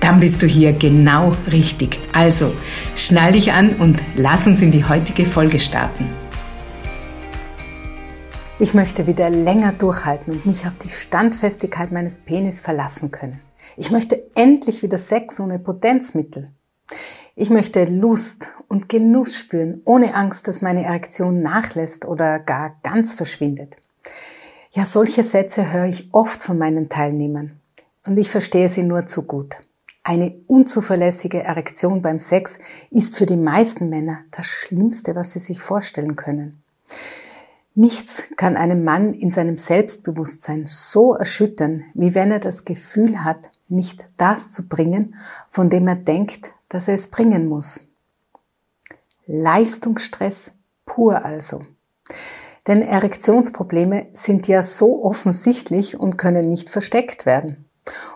Dann bist du hier genau richtig. Also, schnall dich an und lass uns in die heutige Folge starten. Ich möchte wieder länger durchhalten und mich auf die Standfestigkeit meines Penis verlassen können. Ich möchte endlich wieder Sex ohne Potenzmittel. Ich möchte Lust und Genuss spüren, ohne Angst, dass meine Erektion nachlässt oder gar ganz verschwindet. Ja, solche Sätze höre ich oft von meinen Teilnehmern und ich verstehe sie nur zu gut. Eine unzuverlässige Erektion beim Sex ist für die meisten Männer das Schlimmste, was sie sich vorstellen können. Nichts kann einen Mann in seinem Selbstbewusstsein so erschüttern, wie wenn er das Gefühl hat, nicht das zu bringen, von dem er denkt, dass er es bringen muss. Leistungsstress pur also. Denn Erektionsprobleme sind ja so offensichtlich und können nicht versteckt werden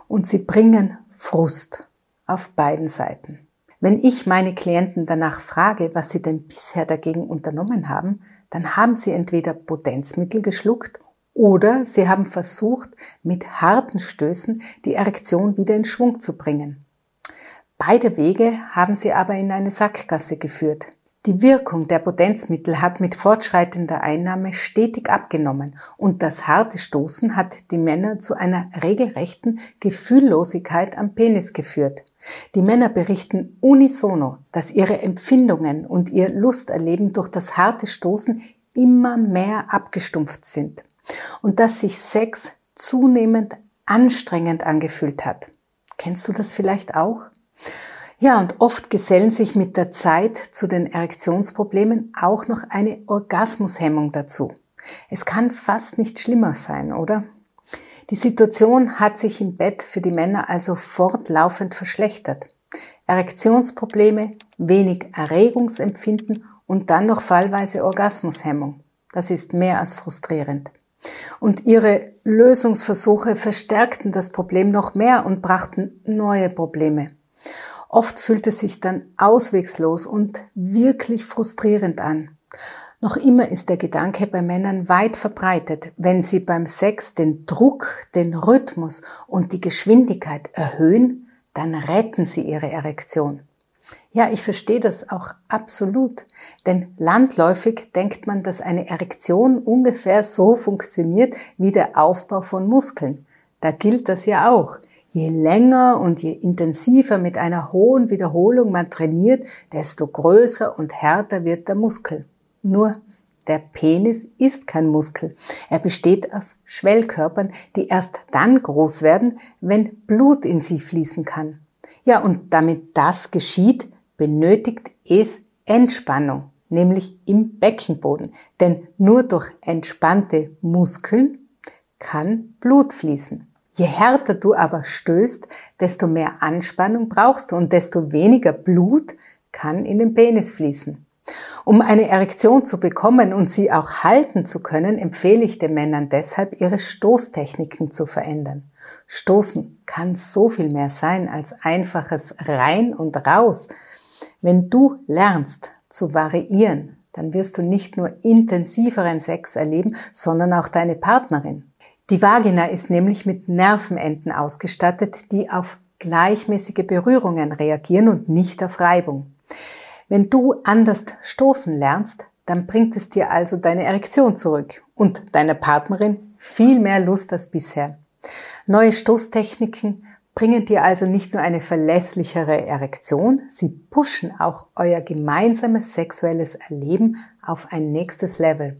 und sie bringen Frust auf beiden Seiten. Wenn ich meine Klienten danach frage, was sie denn bisher dagegen unternommen haben, dann haben sie entweder Potenzmittel geschluckt oder sie haben versucht, mit harten Stößen die Erektion wieder in Schwung zu bringen. Beide Wege haben sie aber in eine Sackgasse geführt. Die Wirkung der Potenzmittel hat mit fortschreitender Einnahme stetig abgenommen und das harte Stoßen hat die Männer zu einer regelrechten Gefühllosigkeit am Penis geführt. Die Männer berichten unisono, dass ihre Empfindungen und ihr Lusterleben durch das harte Stoßen immer mehr abgestumpft sind und dass sich Sex zunehmend anstrengend angefühlt hat. Kennst du das vielleicht auch? Ja, und oft gesellen sich mit der Zeit zu den Erektionsproblemen auch noch eine Orgasmushemmung dazu. Es kann fast nicht schlimmer sein, oder? Die Situation hat sich im Bett für die Männer also fortlaufend verschlechtert. Erektionsprobleme, wenig Erregungsempfinden und dann noch fallweise Orgasmushemmung. Das ist mehr als frustrierend. Und ihre Lösungsversuche verstärkten das Problem noch mehr und brachten neue Probleme. Oft fühlt es sich dann auswegslos und wirklich frustrierend an. Noch immer ist der Gedanke bei Männern weit verbreitet, wenn sie beim Sex den Druck, den Rhythmus und die Geschwindigkeit erhöhen, dann retten sie ihre Erektion. Ja, ich verstehe das auch absolut, denn landläufig denkt man, dass eine Erektion ungefähr so funktioniert wie der Aufbau von Muskeln. Da gilt das ja auch. Je länger und je intensiver mit einer hohen Wiederholung man trainiert, desto größer und härter wird der Muskel. Nur der Penis ist kein Muskel. Er besteht aus Schwellkörpern, die erst dann groß werden, wenn Blut in sie fließen kann. Ja, und damit das geschieht, benötigt es Entspannung, nämlich im Beckenboden. Denn nur durch entspannte Muskeln kann Blut fließen. Je härter du aber stößt, desto mehr Anspannung brauchst du und desto weniger Blut kann in den Penis fließen. Um eine Erektion zu bekommen und sie auch halten zu können, empfehle ich den Männern deshalb, ihre Stoßtechniken zu verändern. Stoßen kann so viel mehr sein als einfaches rein und raus. Wenn du lernst zu variieren, dann wirst du nicht nur intensiveren Sex erleben, sondern auch deine Partnerin. Die Vagina ist nämlich mit Nervenenden ausgestattet, die auf gleichmäßige Berührungen reagieren und nicht auf Reibung. Wenn du anders stoßen lernst, dann bringt es dir also deine Erektion zurück und deiner Partnerin viel mehr Lust als bisher. Neue Stoßtechniken bringen dir also nicht nur eine verlässlichere Erektion, sie pushen auch euer gemeinsames sexuelles Erleben auf ein nächstes Level.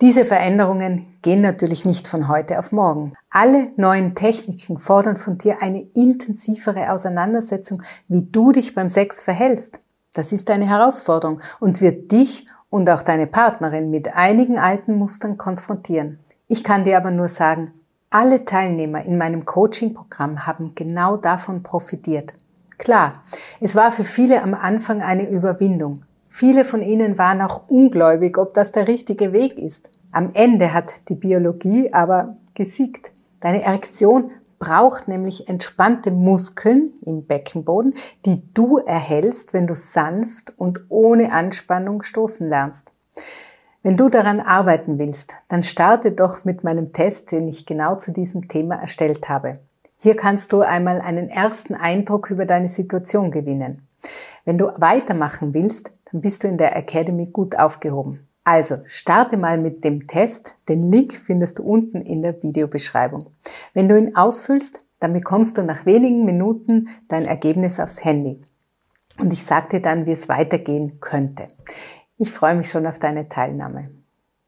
Diese Veränderungen gehen natürlich nicht von heute auf morgen. Alle neuen Techniken fordern von dir eine intensivere Auseinandersetzung, wie du dich beim Sex verhältst. Das ist eine Herausforderung und wird dich und auch deine Partnerin mit einigen alten Mustern konfrontieren. Ich kann dir aber nur sagen, alle Teilnehmer in meinem Coaching-Programm haben genau davon profitiert. Klar, es war für viele am Anfang eine Überwindung, Viele von ihnen waren auch ungläubig, ob das der richtige Weg ist. Am Ende hat die Biologie aber gesiegt. Deine Erektion braucht nämlich entspannte Muskeln im Beckenboden, die du erhältst, wenn du sanft und ohne Anspannung stoßen lernst. Wenn du daran arbeiten willst, dann starte doch mit meinem Test, den ich genau zu diesem Thema erstellt habe. Hier kannst du einmal einen ersten Eindruck über deine Situation gewinnen. Wenn du weitermachen willst, dann bist du in der Academy gut aufgehoben. Also starte mal mit dem Test. Den Link findest du unten in der Videobeschreibung. Wenn du ihn ausfüllst, dann bekommst du nach wenigen Minuten dein Ergebnis aufs Handy. Und ich sage dir dann, wie es weitergehen könnte. Ich freue mich schon auf deine Teilnahme.